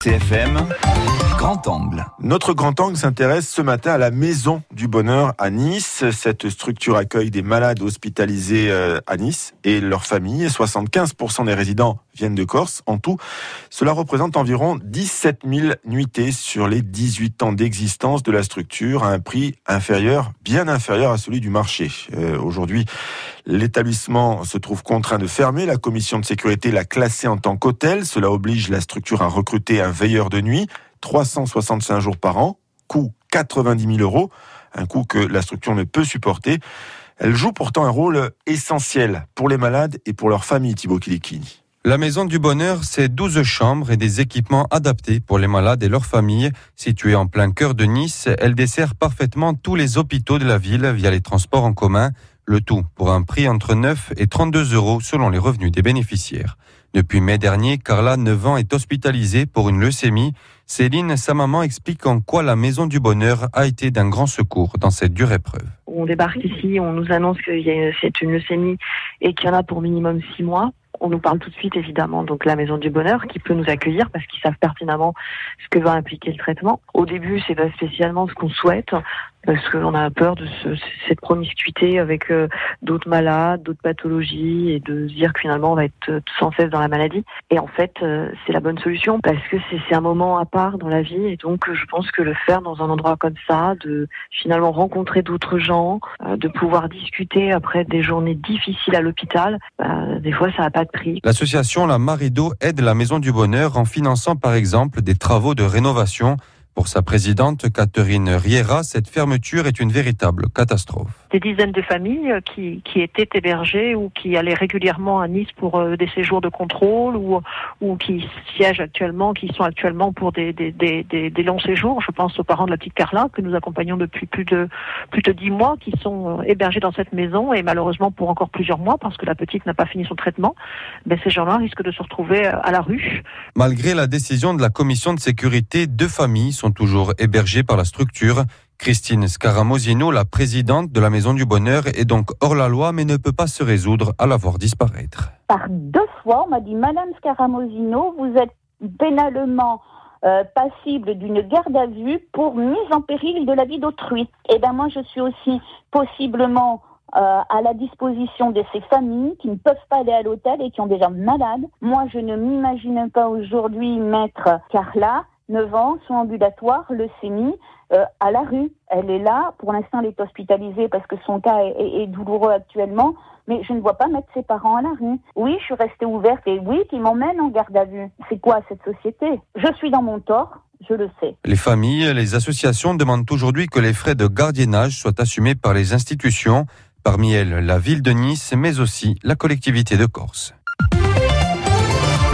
CFM, Grand Angle. Notre Grand Angle s'intéresse ce matin à la Maison du Bonheur à Nice. Cette structure accueille des malades hospitalisés euh, à Nice et leurs familles. 75% des résidents viennent de Corse. En tout, cela représente environ 17 000 nuitées sur les 18 ans d'existence de la structure à un prix inférieur, bien inférieur à celui du marché. Euh, aujourd'hui, l'établissement se trouve contraint de fermer. La commission de sécurité l'a classé en tant qu'hôtel. Cela oblige la structure à recruter un veilleur de nuit, 365 jours par an, coût 90 000 euros, un coût que la structure ne peut supporter. Elle joue pourtant un rôle essentiel pour les malades et pour leurs familles, Thibaut Kilikini. La Maison du Bonheur, c'est 12 chambres et des équipements adaptés pour les malades et leurs familles. Située en plein cœur de Nice, elle dessert parfaitement tous les hôpitaux de la ville via les transports en commun, le tout pour un prix entre 9 et 32 euros selon les revenus des bénéficiaires. Depuis mai dernier, Carla, 9 ans, est hospitalisée pour une leucémie. Céline, sa maman, explique en quoi la Maison du Bonheur a été d'un grand secours dans cette dure épreuve. On débarque ici, on nous annonce que c'est une leucémie et qu'il y en a pour minimum 6 mois. On nous parle tout de suite évidemment donc la Maison du Bonheur qui peut nous accueillir parce qu'ils savent pertinemment ce que va impliquer le traitement. Au début, c'est pas spécialement ce qu'on souhaite parce qu'on a peur de ce, cette promiscuité avec euh, d'autres malades, d'autres pathologies, et de se dire que finalement on va être euh, sans cesse dans la maladie. Et en fait, euh, c'est la bonne solution parce que c'est un moment à part dans la vie, et donc je pense que le faire dans un endroit comme ça, de finalement rencontrer d'autres gens, de pouvoir discuter après des journées difficiles à l'hôpital, bah, des fois ça n'a pas de prix. L'association La Marido aide la Maison du Bonheur en finançant par exemple des travaux de rénovation pour sa présidente, Catherine Riera, cette fermeture est une véritable catastrophe. Des dizaines de familles qui, qui étaient hébergées ou qui allaient régulièrement à Nice pour euh, des séjours de contrôle ou, ou qui siègent actuellement, qui sont actuellement pour des, des, des, des, longs séjours. Je pense aux parents de la petite Carla que nous accompagnons depuis plus de plus de dix mois, qui sont euh, hébergés dans cette maison et malheureusement pour encore plusieurs mois parce que la petite n'a pas fini son traitement. Ben, ces gens-là risquent de se retrouver euh, à la rue. Malgré la décision de la commission de sécurité, deux familles sont toujours hébergées par la structure. Christine Scaramosino, la présidente de la Maison du Bonheur, est donc hors la loi mais ne peut pas se résoudre à la voir disparaître. Par deux fois, on m'a dit Madame Scaramosino, vous êtes pénalement euh, passible d'une garde à vue pour mise en péril de la vie d'autrui. Et eh bien moi, je suis aussi possiblement euh, à la disposition de ces familles qui ne peuvent pas aller à l'hôtel et qui ont déjà malades. Moi, je ne m'imagine pas aujourd'hui mettre Carla 9 ans, soins ambulatoires, leucémie, euh, à la rue. Elle est là. Pour l'instant, elle est hospitalisée parce que son cas est, douloureux actuellement. Mais je ne vois pas mettre ses parents à la rue. Oui, je suis restée ouverte et oui, qui m'emmène en garde à vue. C'est quoi cette société? Je suis dans mon tort. Je le sais. Les familles, les associations demandent aujourd'hui que les frais de gardiennage soient assumés par les institutions, parmi elles la ville de Nice, mais aussi la collectivité de Corse.